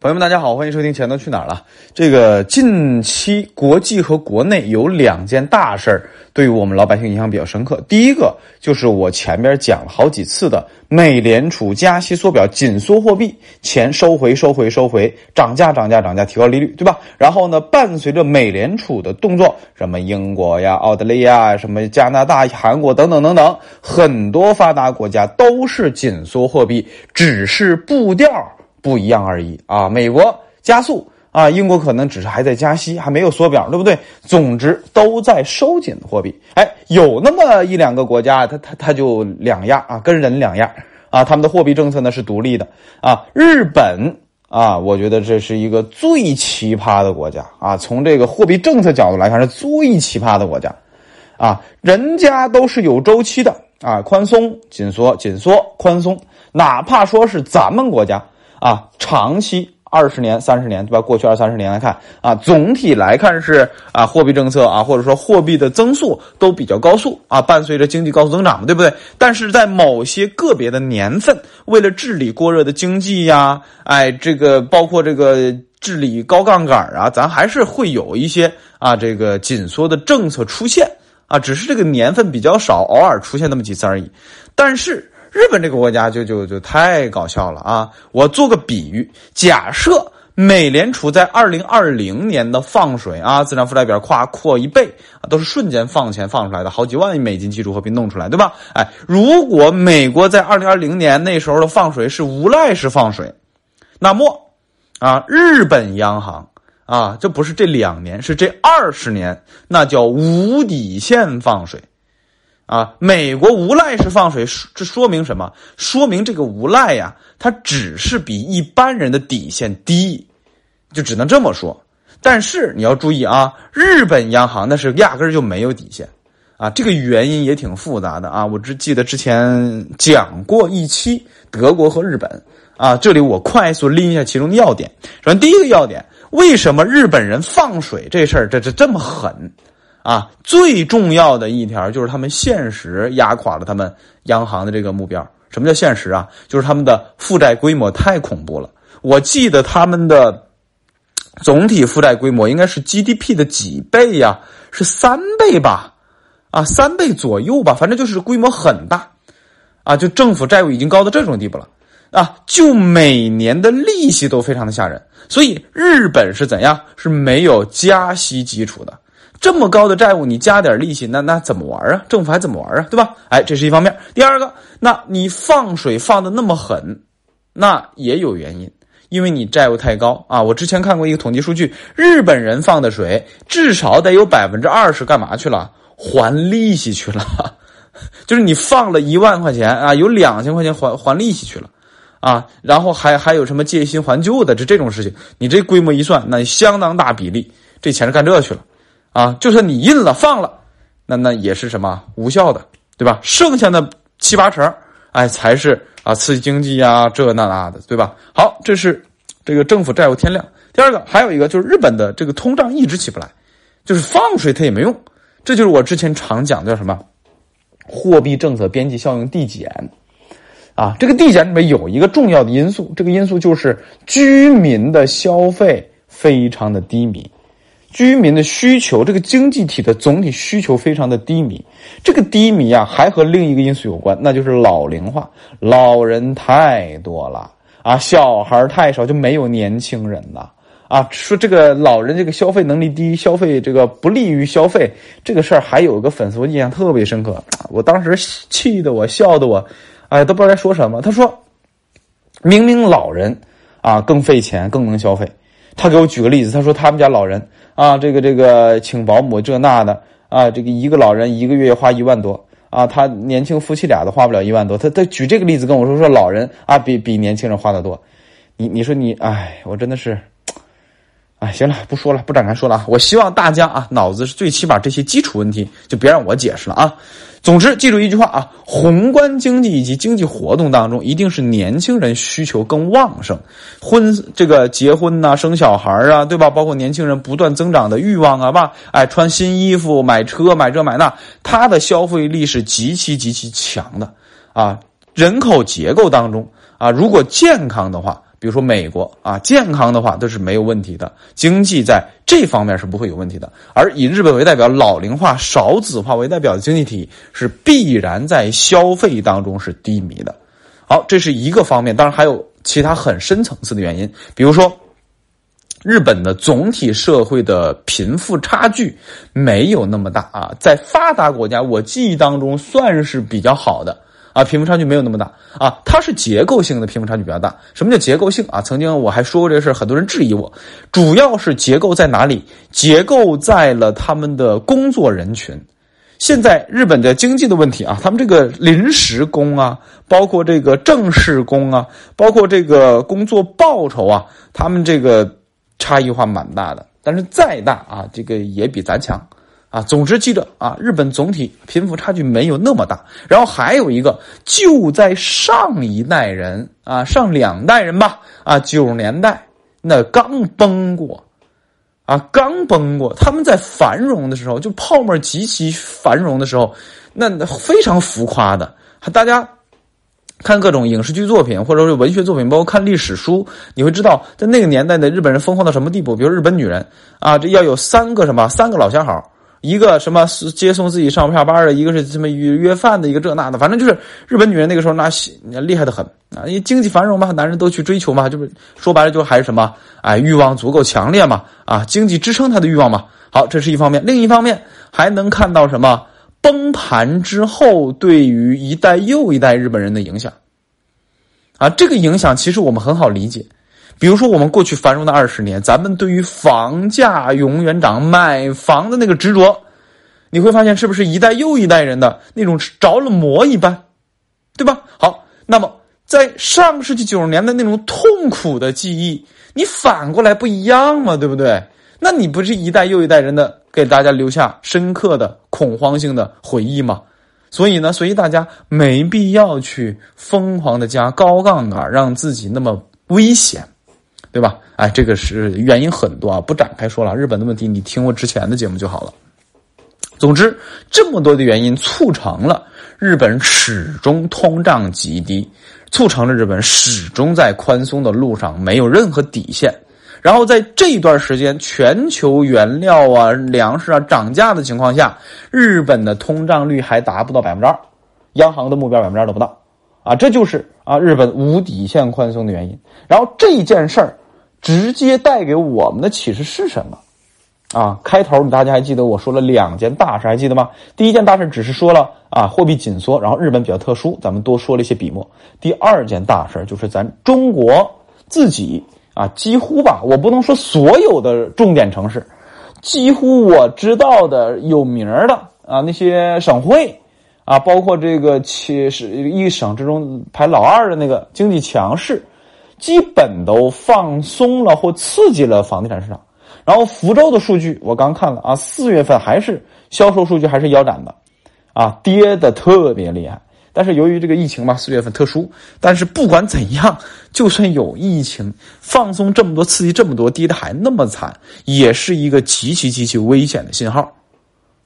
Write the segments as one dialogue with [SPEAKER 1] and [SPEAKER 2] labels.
[SPEAKER 1] 朋友们，大家好，欢迎收听《钱都去哪儿了》。这个近期国际和国内有两件大事儿，对于我们老百姓影响比较深刻。第一个就是我前边讲了好几次的美联储加息缩表、紧缩货币，钱收回、收回、收回，涨价、涨价、涨价，提高利率，对吧？然后呢，伴随着美联储的动作，什么英国呀、澳大利亚、什么加拿大、韩国等等等等，很多发达国家都是紧缩货币，只是步调。不一样而已啊！美国加速啊，英国可能只是还在加息，还没有缩表，对不对？总之都在收紧货币。哎，有那么一两个国家，它它它就两样啊，跟人两样啊，他们的货币政策呢是独立的啊。日本啊，我觉得这是一个最奇葩的国家啊，从这个货币政策角度来看是最奇葩的国家啊，人家都是有周期的啊，宽松紧缩紧缩宽松，哪怕说是咱们国家。啊，长期二十年、三十年，对吧？过去二三十年来看，啊，总体来看是啊，货币政策啊，或者说货币的增速都比较高速啊，伴随着经济高速增长，对不对？但是在某些个别的年份，为了治理过热的经济呀，哎，这个包括这个治理高杠杆啊，咱还是会有一些啊，这个紧缩的政策出现啊，只是这个年份比较少，偶尔出现那么几次而已，但是。日本这个国家就就就太搞笑了啊！我做个比喻，假设美联储在二零二零年的放水啊，资产负债表夸扩一倍啊，都是瞬间放钱放出来的，好几万亿美金基础货币弄出来，对吧？哎，如果美国在二零二零年那时候的放水是无赖式放水，那么啊，日本央行啊，这不是这两年，是这二十年，那叫无底线放水。啊，美国无赖式放水，这说明什么？说明这个无赖呀，他只是比一般人的底线低，就只能这么说。但是你要注意啊，日本央行那是压根儿就没有底线啊，这个原因也挺复杂的啊。我只记得之前讲过一期德国和日本啊，这里我快速拎一下其中的要点。首先第一个要点，为什么日本人放水这事儿这这这么狠？啊，最重要的一条就是他们现实压垮了他们央行的这个目标。什么叫现实啊？就是他们的负债规模太恐怖了。我记得他们的总体负债规模应该是 GDP 的几倍呀？是三倍吧？啊，三倍左右吧？反正就是规模很大啊！就政府债务已经高到这种地步了啊！就每年的利息都非常的吓人。所以日本是怎样？是没有加息基础的。这么高的债务，你加点利息，那那怎么玩啊？政府还怎么玩啊？对吧？哎，这是一方面。第二个，那你放水放的那么狠，那也有原因，因为你债务太高啊。我之前看过一个统计数据，日本人放的水至少得有百分之二十干嘛去了？还利息去了，就是你放了一万块钱啊，有两千块钱还还利息去了啊。然后还还有什么借新还旧的这这种事情，你这规模一算，那相当大比例，这钱是干这去了。啊，就算你印了放了，那那也是什么无效的，对吧？剩下的七八成，哎，才是啊刺激经济呀，这那那的，对吧？好，这是这个政府债务天量。第二个还有一个就是日本的这个通胀一直起不来，就是放水它也没用。这就是我之前常讲叫什么货币政策边际效应递减啊。这个递减里面有一个重要的因素，这个因素就是居民的消费非常的低迷。居民的需求，这个经济体的总体需求非常的低迷。这个低迷啊，还和另一个因素有关，那就是老龄化，老人太多了啊，小孩太少，就没有年轻人了啊。说这个老人这个消费能力低，消费这个不利于消费这个事儿，还有个粉丝我印象特别深刻，我当时气得我笑的我，哎，都不知道该说什么。他说，明明老人啊更费钱，更能消费。他给我举个例子，他说他们家老人啊，这个这个请保姆这那的啊，这个一个老人一个月花一万多啊，他年轻夫妻俩都花不了一万多。他他举这个例子跟我说说老人啊，比比年轻人花的多。你你说你哎，我真的是，哎，行了，不说了，不展开说了啊。我希望大家啊，脑子是最起码这些基础问题就别让我解释了啊。总之，记住一句话啊：宏观经济以及经济活动当中，一定是年轻人需求更旺盛，婚这个结婚呐、生小孩啊，对吧？包括年轻人不断增长的欲望啊，吧？哎，穿新衣服、买车、买这买那，他的消费力是极其极其强的啊。人口结构当中啊，如果健康的话，比如说美国啊，健康的话都是没有问题的，经济在这方面是不会有问题的。而以日本为代表、老龄化、少子化为代表的经济体，是必然在消费当中是低迷的。好，这是一个方面，当然还有其他很深层次的原因，比如说日本的总体社会的贫富差距没有那么大啊，在发达国家，我记忆当中算是比较好的。啊，贫富差距没有那么大啊，它是结构性的贫富差距比较大。什么叫结构性啊？曾经我还说过这个事儿，很多人质疑我，主要是结构在哪里？结构在了他们的工作人群。现在日本的经济的问题啊，他们这个临时工啊，包括这个正式工啊，包括这个工作报酬啊，他们这个差异化蛮大的。但是再大啊，这个也比咱强。啊，总之记着啊，日本总体贫富差距没有那么大。然后还有一个，就在上一代人啊，上两代人吧，啊，九十年代那刚崩过，啊，刚崩过。他们在繁荣的时候，就泡沫极其繁荣的时候，那非常浮夸的。大家看各种影视剧作品，或者是文学作品，包括看历史书，你会知道，在那个年代的日本人疯狂到什么地步。比如日本女人啊，这要有三个什么，三个老相好。一个什么接送自己上下班的，一个是什么约约饭的，一个这那的，反正就是日本女人那个时候那厉害的很啊！因为经济繁荣嘛，男人都去追求嘛，就是说白了就还是什么哎，欲望足够强烈嘛啊，经济支撑他的欲望嘛。好，这是一方面，另一方面还能看到什么崩盘之后对于一代又一代日本人的影响啊，这个影响其实我们很好理解。比如说，我们过去繁荣的二十年，咱们对于房价永远涨、买房的那个执着，你会发现是不是一代又一代人的那种着了魔一般，对吧？好，那么在上世纪九十年代那种痛苦的记忆，你反过来不一样嘛，对不对？那你不是一代又一代人的给大家留下深刻的恐慌性的回忆吗？所以呢，所以大家没必要去疯狂的加高杠杆，让自己那么危险。对吧？哎，这个是原因很多啊，不展开说了。日本的问题，你听我之前的节目就好了。总之，这么多的原因促成了日本始终通胀极低，促成了日本始终在宽松的路上没有任何底线。然后在这一段时间，全球原料啊、粮食啊涨价的情况下，日本的通胀率还达不到百分之二，央行的目标百分之二都不到。啊，这就是啊日本无底线宽松的原因。然后这件事儿直接带给我们的启示是什么？啊，开头大家还记得我说了两件大事，还记得吗？第一件大事只是说了啊货币紧缩，然后日本比较特殊，咱们多说了一些笔墨。第二件大事就是咱中国自己啊，几乎吧，我不能说所有的重点城市，几乎我知道的有名的啊那些省会。啊，包括这个七是一省之中排老二的那个经济强势，基本都放松了或刺激了房地产市场。然后福州的数据我刚看了啊，四月份还是销售数据还是腰斩的，啊，跌的特别厉害。但是由于这个疫情嘛，四月份特殊。但是不管怎样，就算有疫情放松这么多，刺激这么多，跌的还那么惨，也是一个极其极其危险的信号。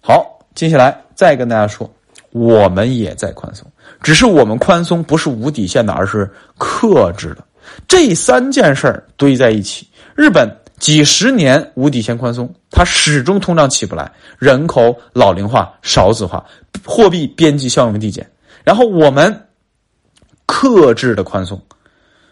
[SPEAKER 1] 好，接下来再跟大家说。我们也在宽松，只是我们宽松不是无底线的，而是克制的。这三件事儿堆在一起，日本几十年无底线宽松，它始终通胀起不来，人口老龄化、少子化，货币边际效应递减。然后我们克制的宽松，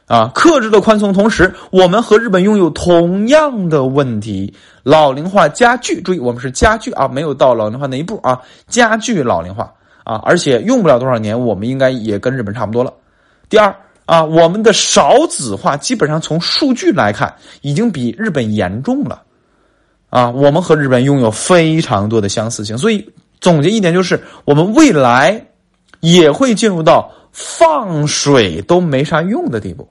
[SPEAKER 1] 啊，克制的宽松，同时我们和日本拥有同样的问题，老龄化加剧。注意，我们是加剧啊，没有到老龄化那一步啊，加剧老龄化。啊，而且用不了多少年，我们应该也跟日本差不多了。第二啊，我们的少子化基本上从数据来看，已经比日本严重了。啊，我们和日本拥有非常多的相似性，所以总结一点就是，我们未来也会进入到放水都没啥用的地步。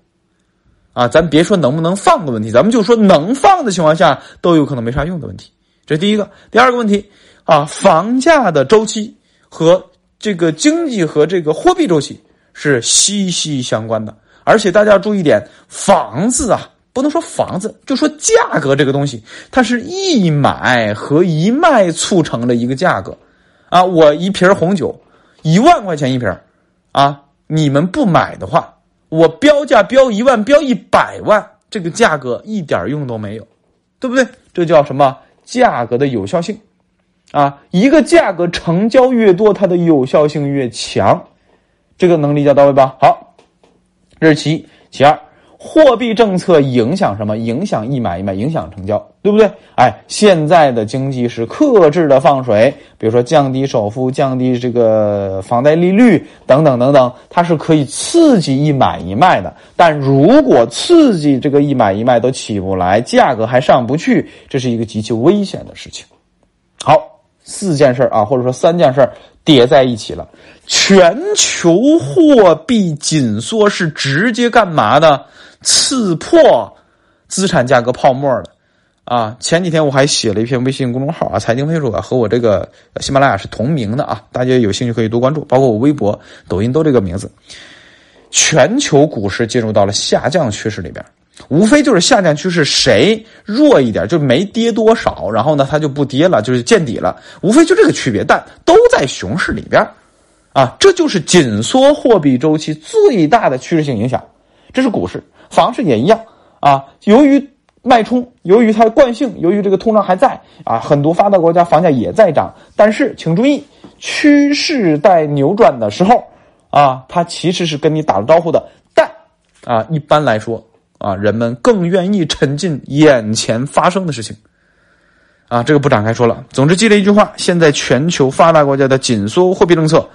[SPEAKER 1] 啊，咱别说能不能放的问题，咱们就说能放的情况下都有可能没啥用的问题。这是第一个。第二个问题啊，房价的周期和这个经济和这个货币周期是息息相关的，而且大家要注意点，房子啊，不能说房子，就说价格这个东西，它是一买和一卖促成了一个价格，啊，我一瓶红酒一万块钱一瓶，啊，你们不买的话，我标价标一万，标一百万，这个价格一点用都没有，对不对？这叫什么？价格的有效性啊！一个价格成交越多，它的有效性越强，这个能理解到位吧？好，这是其一，其二。货币政策影响什么？影响一买一卖，影响成交，对不对？哎，现在的经济是克制的放水，比如说降低首付、降低这个房贷利率等等等等，它是可以刺激一买一卖的。但如果刺激这个一买一卖都起不来，价格还上不去，这是一个极其危险的事情。好，四件事啊，或者说三件事叠在一起了，全球货币紧缩是直接干嘛的？刺破资产价格泡沫的啊！前几天我还写了一篇微信公众号啊，财经飞书啊，和我这个喜马拉雅是同名的啊，大家有兴趣可以多关注，包括我微博、抖音都这个名字。全球股市进入到了下降趋势里边，无非就是下降趋势谁弱一点，就没跌多少，然后呢它就不跌了，就是见底了，无非就这个区别，但都在熊市里边啊，这就是紧缩货币周期最大的趋势性影响，这是股市。房市也一样啊，由于脉冲，由于它的惯性，由于这个通胀还在啊，很多发达国家房价也在涨。但是请注意，趋势在扭转的时候啊，它其实是跟你打了招呼的。但啊，一般来说啊，人们更愿意沉浸眼前发生的事情啊，这个不展开说了。总之，记得一句话：现在全球发达国家的紧缩货币政策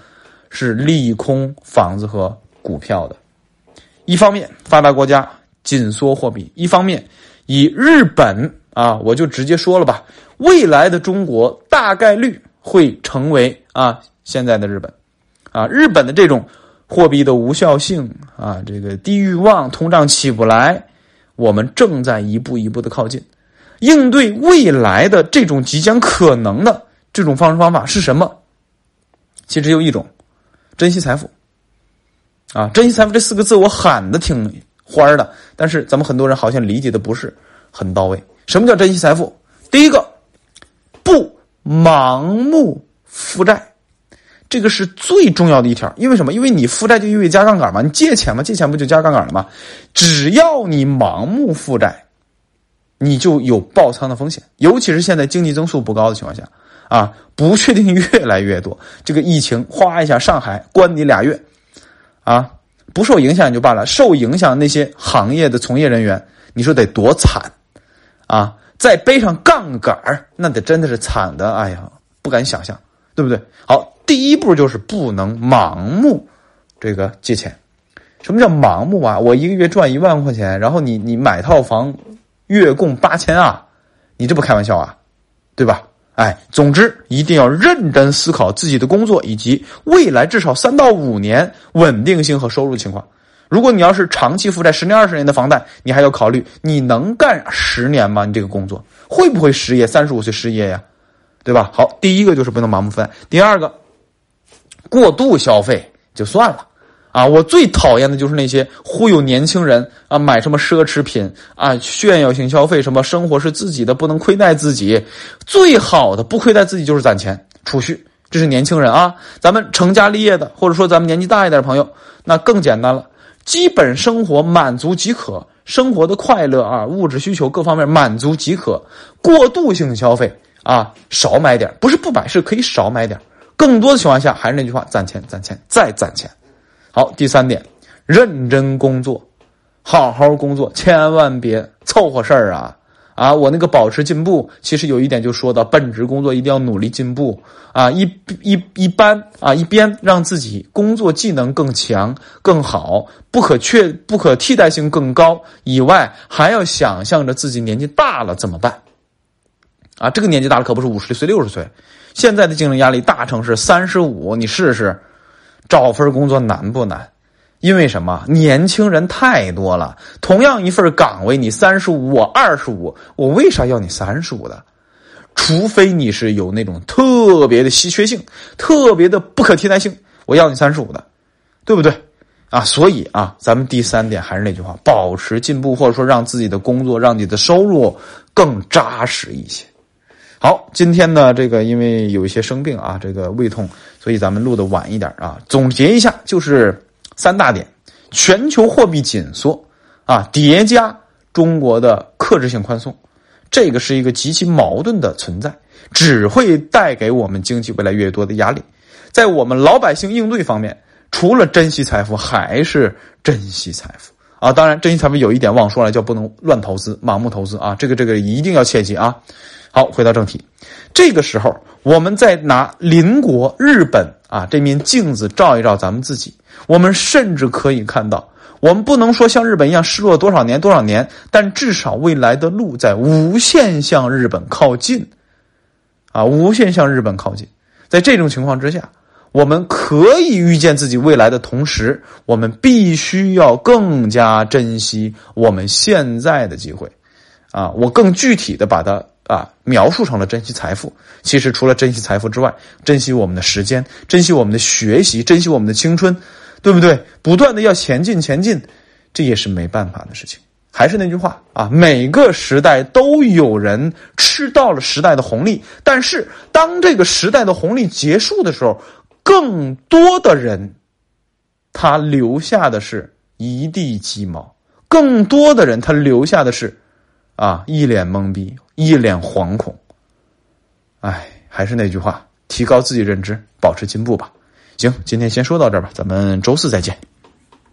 [SPEAKER 1] 是利空房子和股票的。一方面，发达国家紧缩货币；一方面，以日本啊，我就直接说了吧，未来的中国大概率会成为啊现在的日本，啊日本的这种货币的无效性啊，这个低欲望、通胀起不来，我们正在一步一步的靠近。应对未来的这种即将可能的这种方式方法是什么？其实只有一种：珍惜财富。啊，珍惜财富这四个字我喊的挺欢的，但是咱们很多人好像理解的不是很到位。什么叫珍惜财富？第一个，不盲目负债，这个是最重要的一条。因为什么？因为你负债就意味加杠杆嘛，你借钱嘛，借钱不就加杠杆了吗？只要你盲目负债，你就有爆仓的风险。尤其是现在经济增速不高的情况下，啊，不确定越来越多。这个疫情哗一下，上海关你俩月。啊，不受影响也就罢了，受影响那些行业的从业人员，你说得多惨啊！再背上杠杆那得真的是惨的，哎呀，不敢想象，对不对？好，第一步就是不能盲目这个借钱。什么叫盲目啊？我一个月赚一万块钱，然后你你买套房，月供八千啊，你这不开玩笑啊，对吧？哎，总之一定要认真思考自己的工作以及未来至少三到五年稳定性和收入情况。如果你要是长期负债十年、二十年的房贷，你还要考虑你能干十年吗？你这个工作会不会失业？三十五岁失业呀，对吧？好，第一个就是不能盲目负债，第二个，过度消费就算了。啊，我最讨厌的就是那些忽悠年轻人啊，买什么奢侈品啊，炫耀性消费，什么生活是自己的，不能亏待自己。最好的不亏待自己就是攒钱储蓄，这是年轻人啊。咱们成家立业的，或者说咱们年纪大一点的朋友，那更简单了，基本生活满足即可，生活的快乐啊，物质需求各方面满足即可。过度性消费啊，少买点，不是不买，是可以少买点。更多的情况下，还是那句话，攒钱，攒钱，再攒钱。好，第三点，认真工作，好好工作，千万别凑合事儿啊！啊，我那个保持进步，其实有一点就说到，本职工作一定要努力进步啊！一一一般啊，一边让自己工作技能更强更好，不可缺不可替代性更高以外，还要想象着自己年纪大了怎么办？啊，这个年纪大了可不是五十岁六十岁，现在的竞争压力，大城市三十五，你试试。找份工作难不难？因为什么？年轻人太多了。同样一份岗位，你三十五，我二十五，我为啥要你三十五的？除非你是有那种特别的稀缺性、特别的不可替代性，我要你三十五的，对不对？啊，所以啊，咱们第三点还是那句话：保持进步，或者说让自己的工作、让你的收入更扎实一些。好，今天呢，这个因为有一些生病啊，这个胃痛，所以咱们录的晚一点啊。总结一下，就是三大点：全球货币紧缩啊，叠加中国的克制性宽松，这个是一个极其矛盾的存在，只会带给我们经济未来越多的压力。在我们老百姓应对方面，除了珍惜财富，还是珍惜财富啊！当然，珍惜财富有一点忘说了，叫不能乱投资、盲目投资啊！这个这个一定要切记啊！好，回到正题，这个时候我们再拿邻国日本啊这面镜子照一照咱们自己，我们甚至可以看到，我们不能说像日本一样失落多少年多少年，但至少未来的路在无限向日本靠近，啊，无限向日本靠近，在这种情况之下。我们可以预见自己未来的同时，我们必须要更加珍惜我们现在的机会，啊，我更具体的把它啊描述成了珍惜财富。其实除了珍惜财富之外，珍惜我们的时间，珍惜我们的学习，珍惜我们的青春，对不对？不断的要前进，前进，这也是没办法的事情。还是那句话啊，每个时代都有人吃到了时代的红利，但是当这个时代的红利结束的时候。更多的人，他留下的是一地鸡毛；更多的人，他留下的是啊一脸懵逼，一脸惶恐。哎，还是那句话，提高自己认知，保持进步吧。行，今天先说到这儿吧，咱们周四再见。